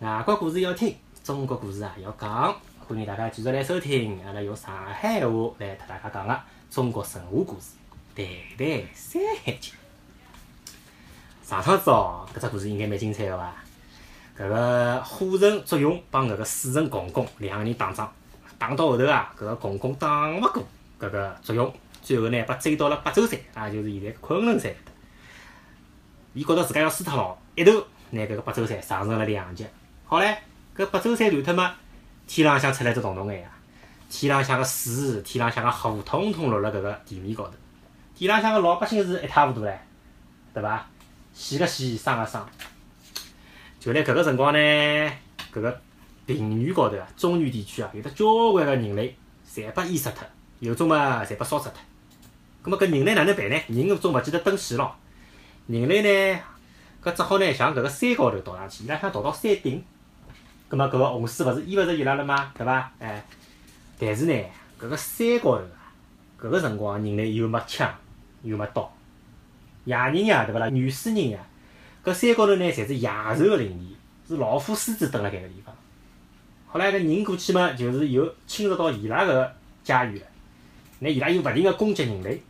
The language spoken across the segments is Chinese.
外国故事要听，中国故事啊要讲。欢迎大家继续来收听阿拉用上海话来特大家讲个中国神话故事《谈谈山海经》。上趟子哦，搿只故事应该蛮精彩个伐？搿个火神祝融帮搿个水神共工两个人打仗，打到后头啊，搿个共工打勿过搿个祝融，最后呢，被追到了八洲山，也就是现在昆仑山。伊觉着自家要输脱了，一头拿搿个八洲山上成了两截。好唻，搿八洲山断脱嘛，天浪向出来只洞洞眼呀！天浪向个水，天浪向个河，统统落辣搿个地面高头。地浪向个老百姓是一塌糊涂唻，对伐？死个死，伤个伤。就辣搿个辰光呢，搿个平原高头啊，中原地区啊，有得交关个人类，侪被淹死脱，有种嘛，侪被烧死脱。葛末搿人类哪能办呢？人总勿记得登水咯。人类呢，搿只好呢，向搿个山高头逃上去，伊拉想逃到山顶。葛末搿个洪水勿是淹勿着伊拉了吗？对伐？哎，但是呢，搿个山高头啊，搿个辰光人类又没枪，又没刀，野人呀，对勿啦？原始人呀，搿山高头呢，侪是野兽个领地，是老虎、狮子蹲辣盖个地方。好唻，搿人过去嘛，就是又侵入到伊拉搿个家园了。那伊拉又勿停个攻击人类，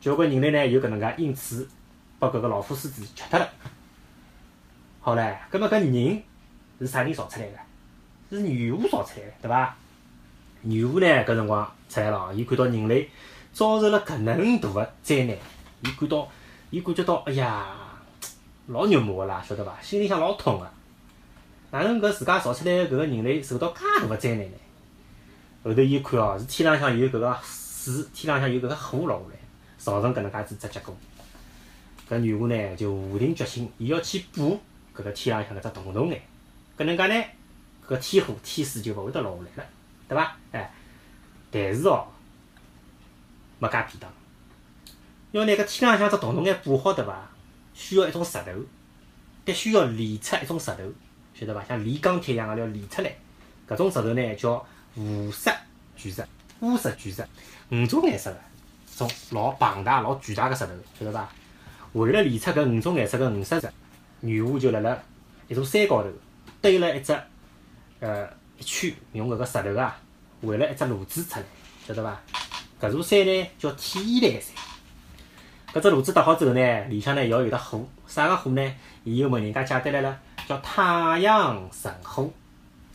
交关人类呢，又搿能介因此把搿个老虎、狮子吃脱了。好唻，葛末搿人是啥人造出来个？是女巫造出来个，对伐？女巫呢，搿辰光出来了，伊看到人类遭受了搿能大个灾难，伊感到，伊感觉到，哎呀，老肉麻个啦，晓得伐？心里向老痛个。哪能搿自家造出来个搿个人类受到介大个灾难呢？后头伊看哦，是天浪向有搿个水，天浪向有搿个火落下来，造成搿能介子只结果。搿女巫呢就下定决心，伊要去补搿个天浪向搿只洞洞眼。搿能介呢，搿天火天水就勿会得落下来了，对伐？哎，但是哦，没介便当。要拿搿天浪向只洞洞眼补好，对伐？需要一种石头，必须要炼出一种石头，晓得伐？像炼钢铁一样个要炼出来。搿种石头呢叫无色巨石，乌石巨石，五种颜色个，种老庞大、老巨大个石头，晓得伐？为了炼出搿五种颜色个五色石，女巫就辣辣一座山高头堆了一只呃一圈，用搿个石头啊围了一只炉子出来，晓得伐？搿座山呢叫天台山。搿只炉子搭好之后呢，里向呢要有得火，啥个火呢？伊又问人家借得来了，叫太阳神火。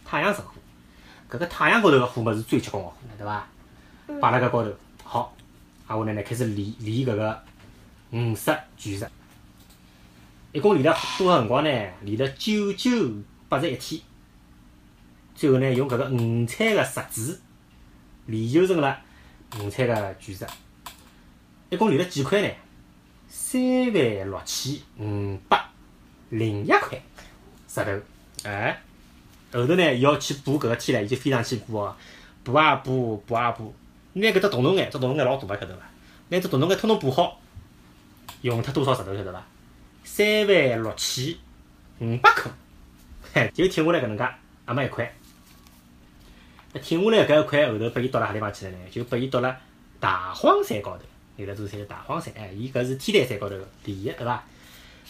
太阳神火，搿个太阳高头个火物是最结棍个火了，对伐？摆辣搿高头，好，挨下来呢开始炼炼搿个五色巨石，一共炼了多少辰光呢？炼了九九八十一天，最后呢用搿个五彩个石子炼就成了五彩个巨石，一共炼了几块呢？三万六千五百零一块石头，哎，后头呢要去补搿个天唻，伊就非常去补哦，补啊补，补啊补，拿搿只洞洞眼，只洞洞眼老大个，晓得伐？拿只洞洞眼统统补好，用脱多少石头晓得伐？三万六千五百颗，嘿，就挺下来搿能介，阿末一块。那挺下来搿一块后头拨伊倒辣何地方去了呢？就拨伊倒辣大荒山高头，有得座山叫大荒山，哎，伊搿是天台山高头第一，对伐？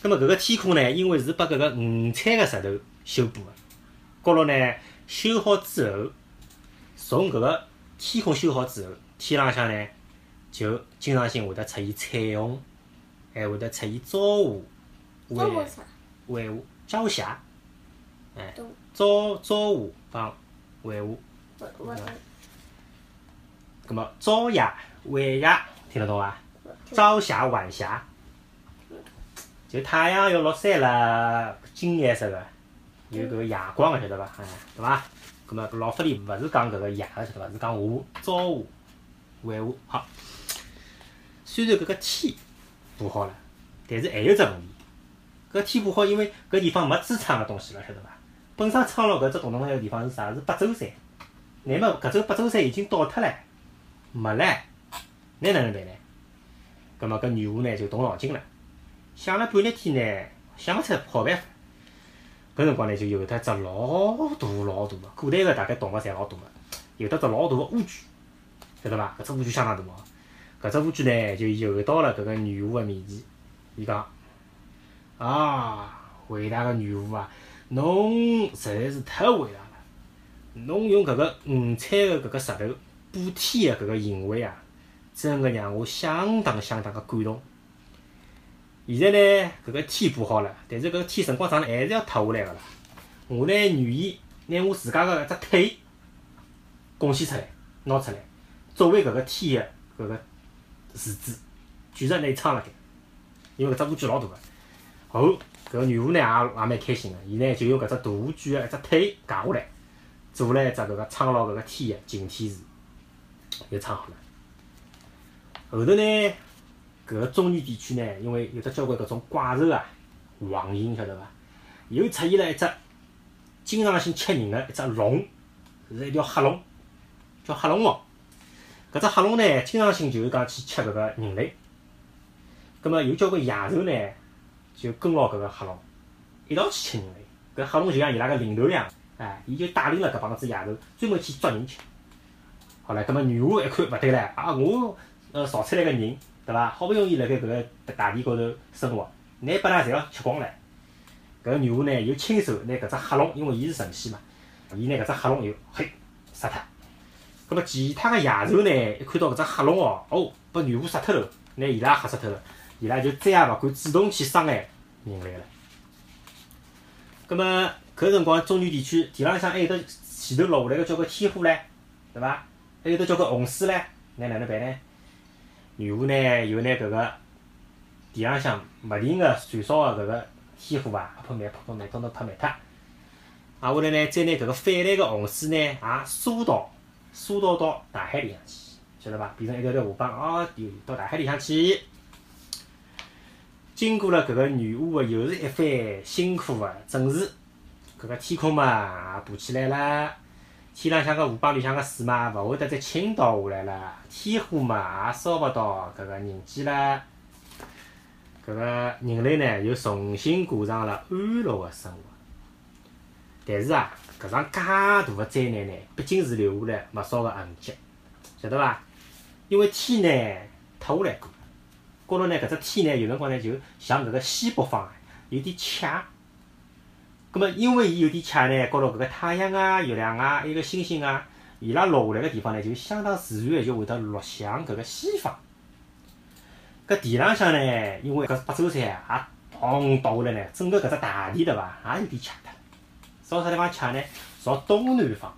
葛末搿个天空呢，因为是拨搿个五彩个石头修补个，高头呢修好之后，从搿个天空修好之后，天浪向呢就经常性会得出现彩虹，还会得出现朝霞，晚？晚霞朝霞，哎中，朝朝霞帮晚霞。我我葛末朝霞、晚霞听得懂伐？朝霞、晚霞，就太阳要落山了，金颜色个，有搿个夜光个，晓得伐？哎，对伐？葛末老法里勿是讲搿个夜个，晓得伐？是讲霞、朝霞、晚霞。好，虽然搿个天补好了，但是还有只问题，搿天补好，因为搿地方没支撑个东西了，晓得伐？本身撑牢搿只洞洞眼个地方是啥？是八洲山。乃末搿座八洲山已经倒脱唻，没唻，那哪能办呢？葛末搿女巫呢就动脑筋了，想了半日天呢，想勿出好办法。搿辰光呢就有得只老大老大个，古代个大概动物侪老大个，有得只老大个乌龟，晓得伐？搿只乌龟相当大哦。搿只乌龟呢就游到了搿个女巫个面前，伊讲：啊，伟大个女巫啊，侬实在是太伟大了！侬用搿个五彩个搿个石头补天个搿个行为啊，真个让我相当相当个感动。现在呢，搿个天补好了，但是搿个天辰光长了还是要塌下来个啦。我呢愿意拿我自家个一只腿贡献出来，拿出来，作为搿个天个搿个柱子，继续拿伊撑辣盖。因为搿只乌龟老大个，后搿个女巫呢也也蛮开心个，伊呢就用搿只大乌龟个一只腿夹下来，做了一只搿个撑牢搿个天个擎天柱，就撑好了。后头呢，搿个中原地区呢，因为有得交关搿种怪兽啊、黄蝇，晓得伐？又出现了一只经常性吃人个一只龙，是一条黑龙，叫黑龙王。搿只黑龙呢，经常性就是讲去吃搿个人类。葛末有交关野兽呢，就跟牢搿个黑龙一道去吃人了。搿黑龙就像伊拉个领头羊，哎，伊就带领了搿帮子野兽专门去捉人吃。好唻，葛末女巫一看勿对唻，啊，我呃造出来个人，对伐？好不容易辣盖搿个大地高头生活，拿拨㑚侪要吃光唻。搿个女巫呢，又亲手拿搿只黑龙，因为伊是神仙嘛，伊拿搿只黑龙又嘿杀脱。葛末其他个野兽呢，一看到搿只黑龙哦，哦，拨女巫杀脱了，拿伊拉吓死脱了。伊拉就再也勿敢主动去伤害人类了。葛末搿辰光，中原地区地浪向还有得前头落下来个交关天火唻，对伐？还有得交关洪水唻，那哪能办呢？女巫呢，又拿搿个地浪向勿停个燃烧个搿个天火啊，泼灭、泼灭，统统泼灭脱。啊，后来呢，再拿搿个泛滥个洪水呢，也疏导、疏导到大海里向去，晓得伐？变成一条条河浜，哦，到大海里向去。经过了搿个女巫个又是一番辛苦个整治，搿个天空嘛也爬起来了，天浪向个河浜里向个水嘛勿会得再倾倒下来了，天火嘛也烧勿到搿个人间了，搿个人类呢又重新过上了安乐个生活。但是啊，搿场介大个灾难呢，毕竟是留下来勿少个痕迹，晓得伐？因为天呢塌下来过。高头呢，搿只天呢，有辰光呢，就像搿个西北方，有点斜。葛末因为伊有点斜呢，高头搿个太阳啊、月亮啊、还有个星星啊，伊拉落下来个地方呢，就相当自然个就会得落向搿个西方。搿地浪向呢，因为搿八洲山啊，也砰倒下来呢，整个搿只大地对伐，也有点斜脱。朝啥地方斜呢？朝东南方，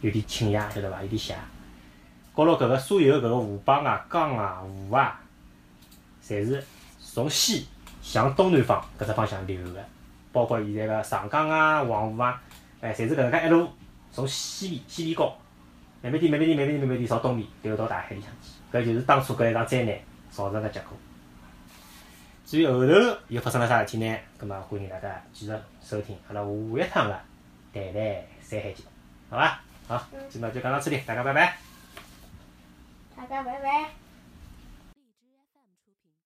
有点倾斜，晓得伐？有点斜。高头搿个所有搿个河浜啊、江啊、湖啊。侪是从西向东南方搿只方向流个，包括现在个长江啊、黄河啊，哎，侪是搿能介一路从西面西面高，慢慢点、慢慢点、慢慢点、慢慢点朝东面流到大海里向去。搿就是当初搿一场灾难造成个结果。至于后头又发生了啥事体呢？葛末欢迎大家继续收听阿拉下一趟个《谈谈山海经》，好伐？好，今朝就讲到这里，大家拜拜。大家拜拜。